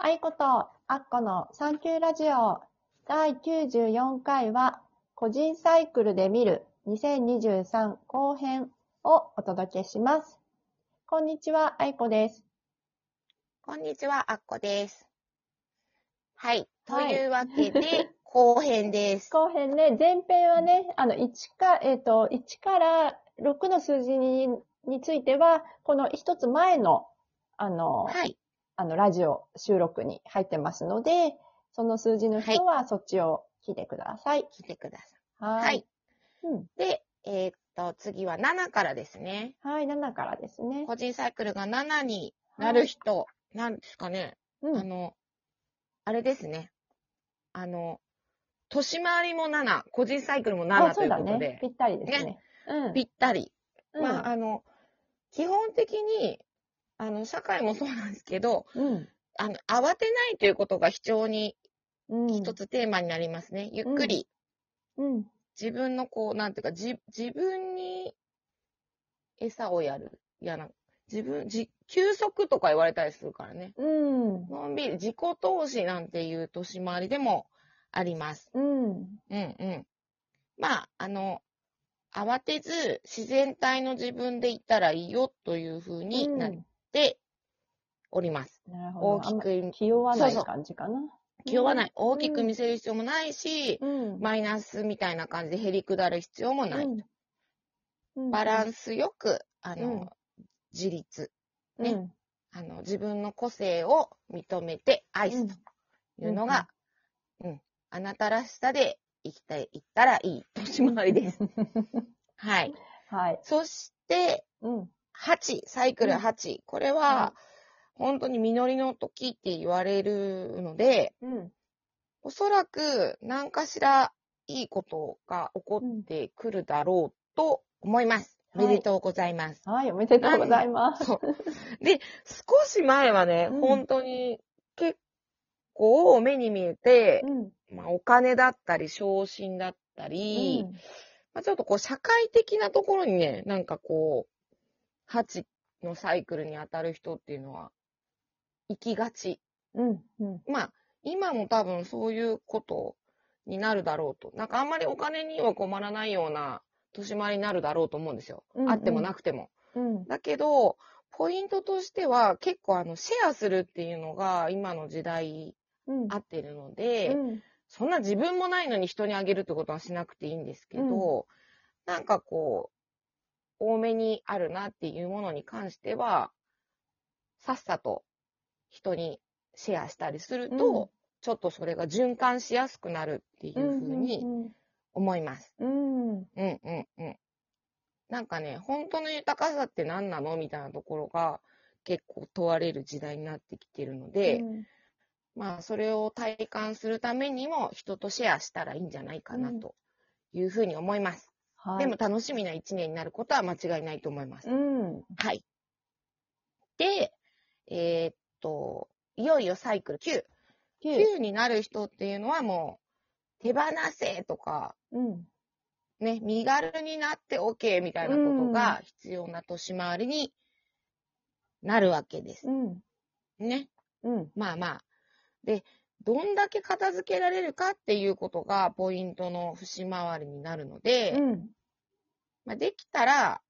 愛子とアッコのサンキューラジオ第94回は個人サイクルで見る2023後編をお届けします。こんにちは、愛子です。こんにちは、あっこです。はい。とはいいうわけで、後編です。後編ね、前編はね、あの、1か、えっ、と、1から6の数字にについては、この一つ前の、あの、はい。あの、ラジオ収録に入ってますので、その数字の人はそっちを聞いてください。聞いてください。ははい。うん。で、えーっと、次は7からですね。はい、7からですね。個人サイクルが7になる人、なんですかね。うんあの、あれですね。あの、年回りも7、個人サイクルも7といううことで。、ぴったりですね。うん。ぴったり。うんまあ、あの、基本的に、あの、社会もそうなんですけど、うん。あの、慌てないということが非常にうん。一つテーマになりますね。ゆっくり、うん。自分のこう、なんていうか、じ、自分に餌をやる。いやな、自分、じ、休息とか言われたりするからね。うん。のんびり、自己投資なんていう年回りでもあります。うん。うんうん。まあ、あの、慌てず、自然体の自分でいったらいいよというふうになっております。なるほど。大きく、気負わない感じかな。気負わない。大きくうん見せる必要もないし、うん。マイナスみたいな感じでへりくだる必要もない。うん。バラス、ンスよく、あの、うん自立、ねうん。あの、自分の個性を認めて愛すというのが、うん、あなたらしさで生きていったらいい年回りです。はい。はい。そして、うん。8、サイクル8。これはは、本当に実りの時って言われるので、うん。おそらく何かしらいいことが起こってくるだろうと思います。はいおめでとうございます。はい、おめでとうございます。そう。で、少し前はね、うん本当に結構目に見えて、うん。まあ、お金だったり、昇進だったり、まあ、ちょっとこう社会的なところにね、なんかこう、8のサイクルに当たる人っていうのは、行きがち。うん。うん。まあ、今も多分そういうことになるだろうと。なんかあんまりお金には困らないような年回りになるだろうと思うんですよ。うんうんあってもなくても。うん。だけど、ポイントとしては結構あのシェアするっていうのが今の時代うん。合ってるので、うん。そんな自分もないのに人にあげるってことはしなくていいんですけど、なんかこう、多めにあるなっていうものに関しては、さっさと人にシェアしたりすると、うんちょっとそれが循環しやすくなるっていうふうに思います。うん。うんうんうん。なんかね、本当の豊かさって何なのみたいなところが結構問われる時代になってきてるので、まあそれを体感するためにも人とシェアしたらいいんじゃないかなというふうに思います。はい。でも楽しみな一年になることは間違いないと思います。うん。はい。で、えーっと、いよいよサイクル9。9。9になる人っていうのはもう手放せとか、うん。ね、身軽になって OK みたいなことが必要な年回りになるわけですう。ん。ね。うん。まあまあ。で、どんだけ片付けられるかっていうことがポイントの節回りになるので、うん。まあ、できたら、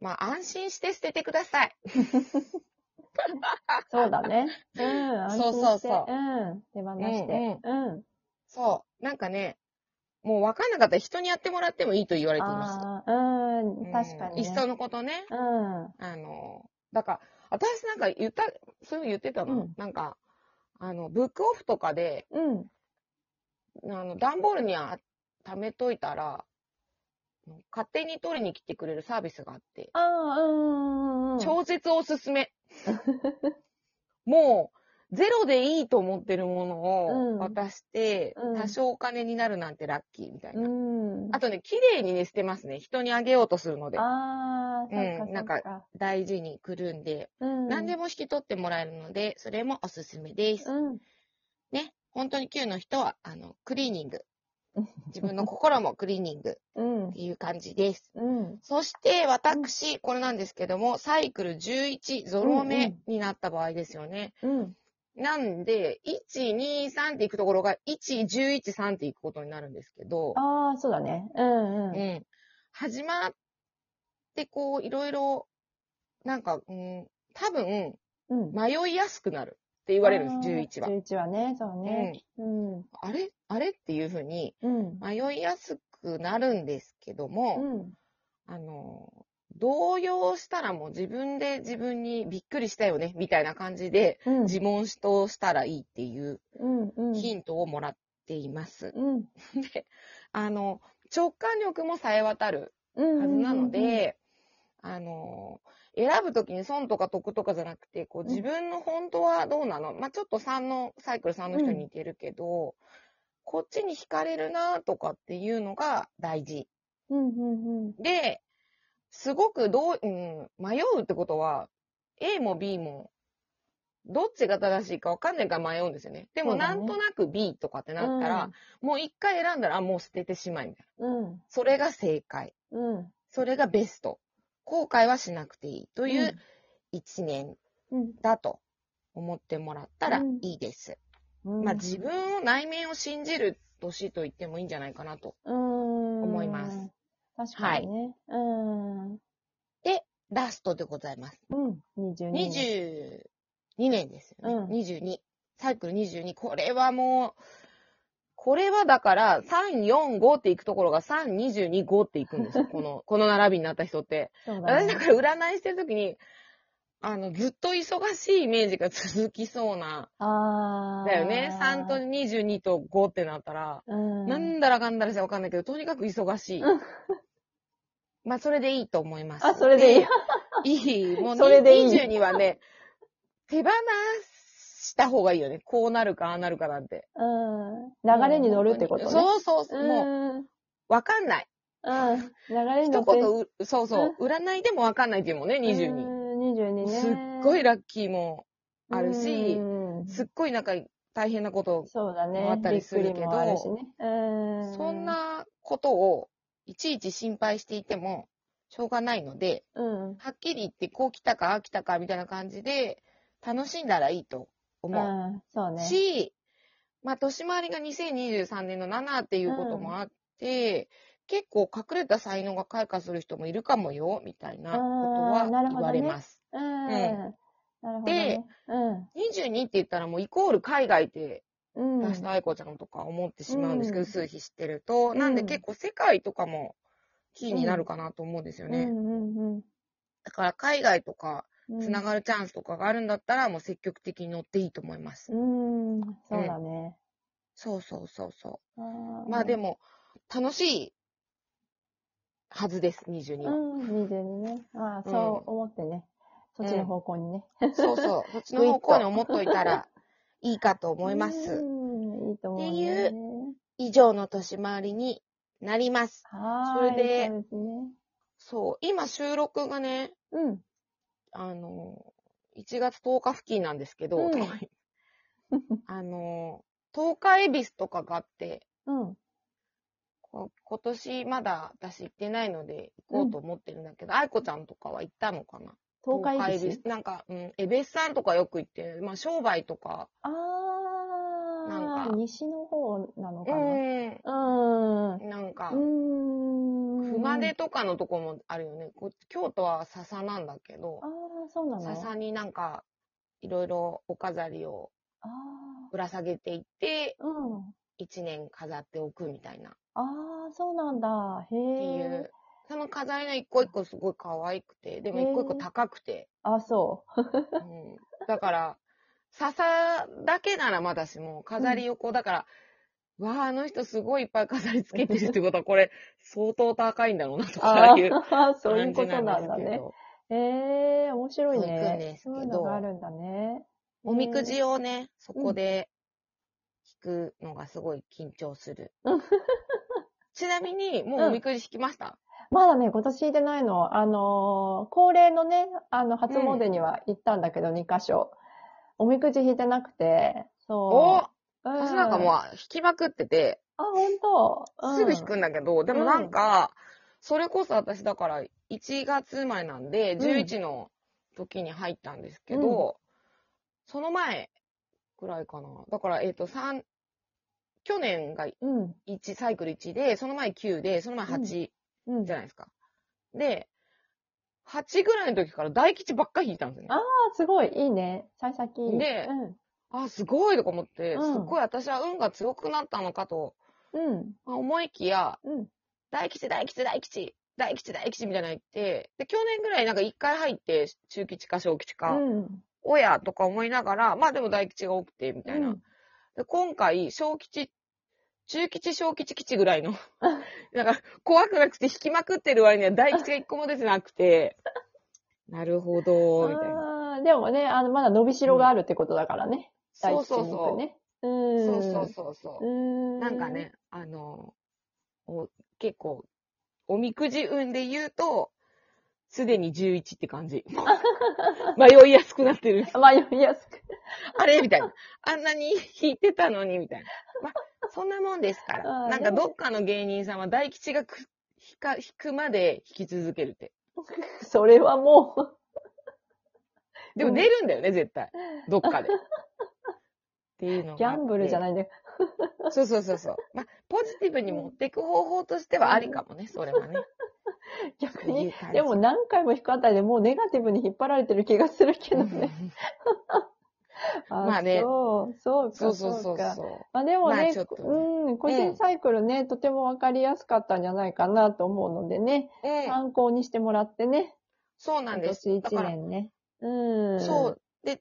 まあ安心して捨ててください。そうだね。うん。そうそうそう安心してうん。手放して。うん。そう。なんかね、もう分かんなかったら人にやってもらってもいいと言われています。ああ、うん。うん確かに、ね。いっそのことね。うん。あの、だから、私なんか言った、そういうの言ってたの、うんなんか、あの、ブックオフとかで、うん。あの、段ボールには貯めといたら、勝手に取りに来てくれるサービスがあって、ああ、うん。うん。超絶おすすめ。もう、ゼロでいいと思ってるもうんのを渡して、うん多少お金になるなんてラッキーみたいな。うん。あとね、綺麗にね、捨てますね。人にあげようとするので。ああ、うん。なんか大事にくるんで、うん。何でも引き取ってもらえるので、それもおすすめです。うん。ね。本当に9の人は、あの、クリーニング。自分の心もクリーニングうんっ。ていう感じです。うん。そして、私、これなんですけども、サイクル11ゾロ目になった場合ですよね。うん。なんで、1、2、3っていくところが、1、11、3っていくことになるんですけど、ああ、そうだね。うんうん。うん。始まって、こう、いろいろ、なんか、うん、多分、うん。迷いやすくなるって言われるんです、11は。11はね、そうね。うん。あれ？あれ？っていうふうにうん。迷いやすくなるんですけども、うん。あの、動揺したらもう自分で自分にびっくりしたよね、みたいな感じでうん。自問しとしたらいいっていううん。うん。ヒントをもらっています。うん。で、あの、直感力もさえ渡るうん。はずなので、あの、選ぶときに損とか得とかじゃなくて、こううん自分の本当はどうなの？まあ、ちょっと3の、サイクル3の人に似てるけど、こっちに惹かれるなとかっていうのが大事。うん。うん。うん。で、すごくどう、うん、迷うってことは、A も B も、どっちが正しいか分かんないから迷うんですよね。でもなんとなく B とかってなったら、もう一回選んだら、あもう捨ててしまいみたいな。うん。それが正解。うん。それがベスト。後悔はしなくていいという一年うん。だと思ってもらったらうんいいです。うん。まあ自分を内面を信じる年と言ってもいいんじゃないかなと。うん。思います。確かにね。うん。ラストでございます。うん。22年。22年ですよね。うん22。サイクル22。これはもう、これはだから、3、4、5っていくところが3、22、5っていくんですよ。この、この並びになった人って。そうだね。私だから占いしてるときに、あの、ずっと忙しいイメージが続きそうな、ああ。だよね。3と22と5ってなったら、うん。なんだらかんだらしてわかんないけど、とにかく忙しいうん。まあ、それでいいと思います。あ、それでいい。いい。もうそれでいい22はね、手放した方がいいよね。こうなるか、ああなるかなんて。うん。流れに乗るってことね。そうそうそう。もう、うん。わかんない。うん。流れに乗一って。言う、そうそう。占いでもわかんないっていうもんね、22。うん。22ね。すっごいラッキーもあるし、うんすっごいなんか大変なこと。もあったりするけどびっくりもあるしね。うん。そん、なことをいちいち心配していてもしょうがないので、うん。はっきり言ってこう来たか、ああ来たかみたいな感じで楽しんだらいいとう思ん。そうう。ね。し、まあ年回りが2023年の7っていうこともあって、結構隠れた才能が開花する人もいるかもよ、みたいなことは言われます。うん。なるほどね。うん。22って言ったらもうイコール海外ってうん。出した愛子ちゃんとか思ってしまうんですけど、うん数比知ってると。うんなんで結構世界とかもキーになるかなと思うんですよね。だから海外とかうん。つながるチャンスとかがあるんだったら、もう積極的に乗っていいと思います。うん。そうだね。そうそうそうそう。まあでも、楽しいはずです、22うは。ん、22ね。ああ、そう思ってね。そっちの方向にね。そうそう。そっちの方向に思っといたらいいかと思います。うん、いいと思う、ね。っていう以上の年回りになります。はーい。それでそうですね。そう。今収録がね、うん。あの、1月10日付近なんですけど、うん あの、10日恵比寿とかがあって、うん。こ今年まだ私行ってないので行こうと思ってるんだけど、愛子ちゃんとかは行ったのかな？東海恵恵比寿なんか、うん、恵比寿さんとかよく行って、まあ商売とか、ああ、なんか。西の方なのうかな？ん、うん。なんかう、ん。熊手とかのとこもあるよね。こ京都は笹なんだけどあ、あ、そうなの？笹になんか、いろいろお飾りをあぶら下げていって、あ、うん。一年飾っておくみたいな。っああ、そうなんだ。へてえ。いう。その飾りの一個一個すごい可愛くて、でも一個一個高くて。あ、そ うん、だから、笹だけならまだしも、飾りをこう、だから、わあ、あの人すごいいっぱい飾り付けてるってことは、これ、相当高いんだろうな、とう。かいうああ、そういう感じことなんですね。ど。へえ、面白いそう行くんねで。すけどそういうのがあるんだね。おみくじを。をね、そこで引くのがすごい緊張するうん。ちなみに、もうおみくじ引きました、まだね、今年行ってないの。あのー恒例のね、あの、初詣には行ったんだけど、2箇所。おみくじ引いてなくて、おそう。うん私なんかもう引きまくってて、あ、本当、うんすぐ引くんだけど、でもなんか、それこそ私だから1月生まれなんで、うん11の時に入ったんですけど、その前くらいかな。だから、えっ、と、3、去年がうん。1、サイクル1で、その前9で、その前8うん。あじゃないですか。で、8ぐらいの時から大吉ばっかり引いたんですよね。あ、すごい、いいね。幸先。でうん。あ、すごいとか思って、うんすっごい私は運が強くなったのかとうん。まあ思いきや、うん。大吉、大吉、大吉、大吉、大吉みたいなの言って、で、去年ぐらいなんか1回入って、中吉か小吉か、うん。おやとか思いながら、まあでも大吉が多くて、みたいな。うんで今回、小吉、中吉、小吉、吉ぐらいの、なんか怖くなくて引きまくってる割には大吉が1個も出てなくて、なるほど、みたいな。でもね、あの、まだ伸びしろがあるってことだからね。そうそうそう。大吉に行くね。うん。そうそうそうそうう。ん。なんかね、あの、お結構、おみくじ運で言うと、すでに11って感じ。迷いやすくなってる。迷いやすく。あれ？みたいな。あんなに引いてたのにみたいな。まあ、そんなもんですから。なんかどっかの芸人さんは大吉がく引か引くまで引き続けるって。それはもう、でも出るんだよね、絶対。どっかで。っていうの。ギャンブルじゃないんだよ。そうそうそうそう。まあ、ポジティブに持っていく方法としてはありかもね、それはね。逆に。でも何回も引くあたりでもうネガティブに引っ張られてる気がするけどね。まあねそう、そうか、そうそうそうか。そう。まあでもね、うん、個人サイクルね、とてもわかりやすかったんじゃないかなと思うのでね、うん。参考にしてもらってね、そうなん今です。年1だから、年ね。うん。そう。で、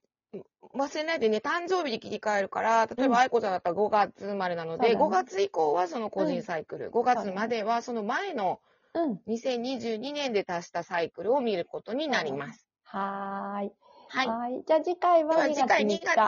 忘れないでね、誕生日に切り替えるから、例えうんば愛子ちゃんだったら5月生まれなので、そうだね5月以降はその個人サイクル、5月まではその前のうん。2022年で足したサイクルを見ることになります。はーい。はい。はい。じゃあ次回は2月では次回3 2日。月